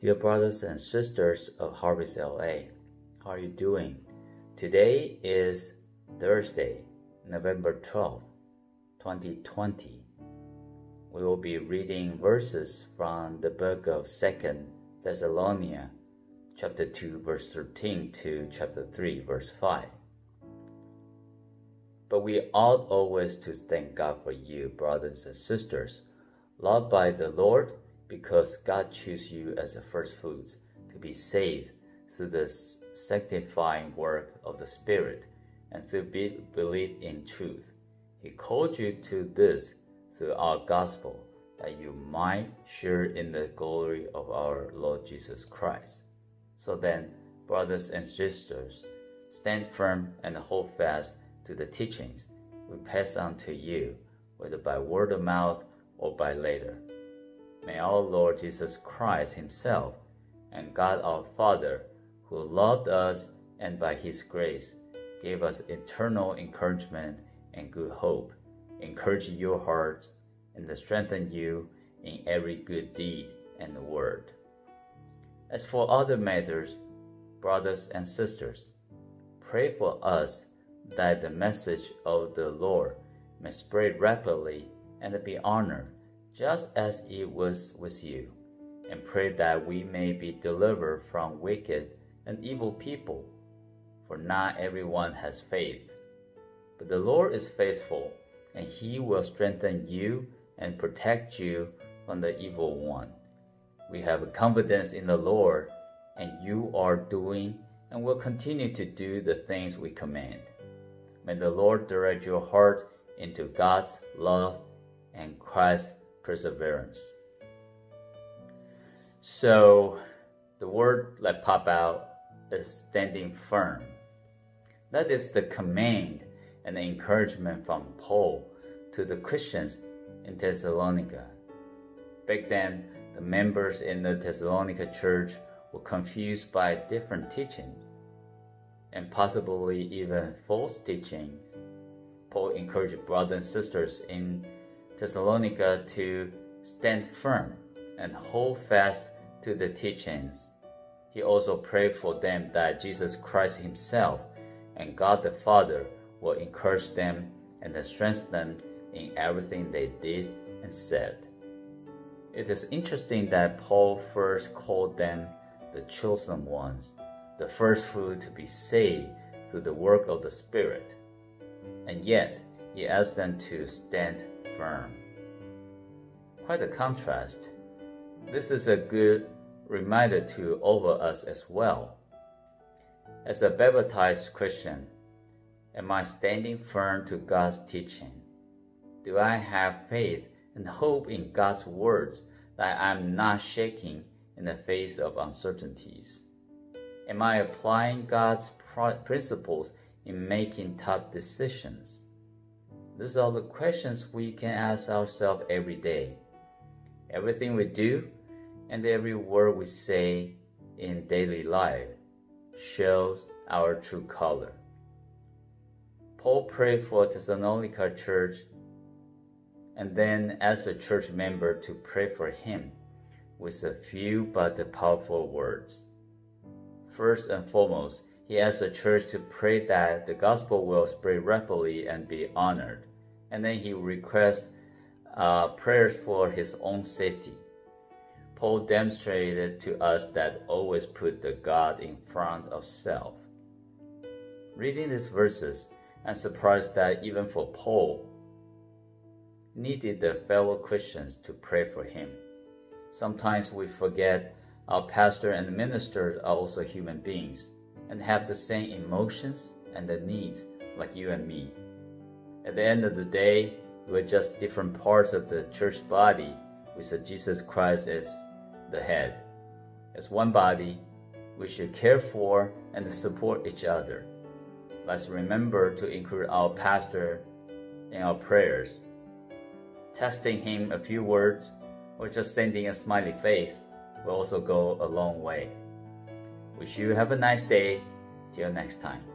Dear brothers and sisters of Harvest LA, how are you doing? Today is Thursday, November 12th, 2020. We will be reading verses from the book of 2nd Thessalonians, chapter 2, verse 13 to chapter 3, verse 5. But we ought always to thank God for you, brothers and sisters, loved by the Lord because God chose you as the first fruits to be saved through the sanctifying work of the Spirit and through belief in truth. He called you to this through our gospel that you might share in the glory of our Lord Jesus Christ. So then, brothers and sisters, stand firm and hold fast to the teachings we pass on to you, whether by word of mouth or by letter May our Lord Jesus Christ Himself and God our Father, who loved us and by His grace gave us eternal encouragement and good hope, encourage your hearts and strengthen you in every good deed and word. As for other matters, brothers and sisters, pray for us that the message of the Lord may spread rapidly and be honored just as it was with you, and pray that we may be delivered from wicked and evil people. For not everyone has faith. But the Lord is faithful, and he will strengthen you and protect you from the evil one. We have confidence in the Lord, and you are doing and will continue to do the things we command. May the Lord direct your heart into God's love and Christ's perseverance. So the word that pop out is standing firm. That is the command and the encouragement from Paul to the Christians in Thessalonica. Back then, the members in the Thessalonica church were confused by different teachings and possibly even false teachings. Paul encouraged brothers and sisters in Thessalonica to stand firm and hold fast to the teachings. He also prayed for them that Jesus Christ Himself and God the Father will encourage them and strengthen them in everything they did and said. It is interesting that Paul first called them the chosen ones, the first fruit to be saved through the work of the Spirit. And yet, he asked them to stand firm. Quite a contrast. This is a good reminder to all of us as well. As a baptized Christian, am I standing firm to God's teaching? Do I have faith and hope in God's words that I'm not shaking in the face of uncertainties? Am I applying God's principles in making tough decisions? These are the questions we can ask ourselves every day. Everything we do and every word we say in daily life shows our true color. Paul prayed for Thessalonica church and then asked a church member to pray for him with a few but powerful words. First and foremost, he asked the church to pray that the gospel will spread rapidly and be honored. And then he requests uh, prayers for his own safety. Paul demonstrated to us that always put the God in front of self. Reading these verses, I'm surprised that even for Paul, needed the fellow Christians to pray for him. Sometimes we forget our pastor and ministers are also human beings and have the same emotions and the needs like you and me. At the end of the day, we're just different parts of the church body with Jesus Christ as the head. As one body, we should care for and support each other. Let's remember to include our pastor in our prayers. Testing him a few words or just sending a smiley face will also go a long way. Wish you have a nice day. Till next time.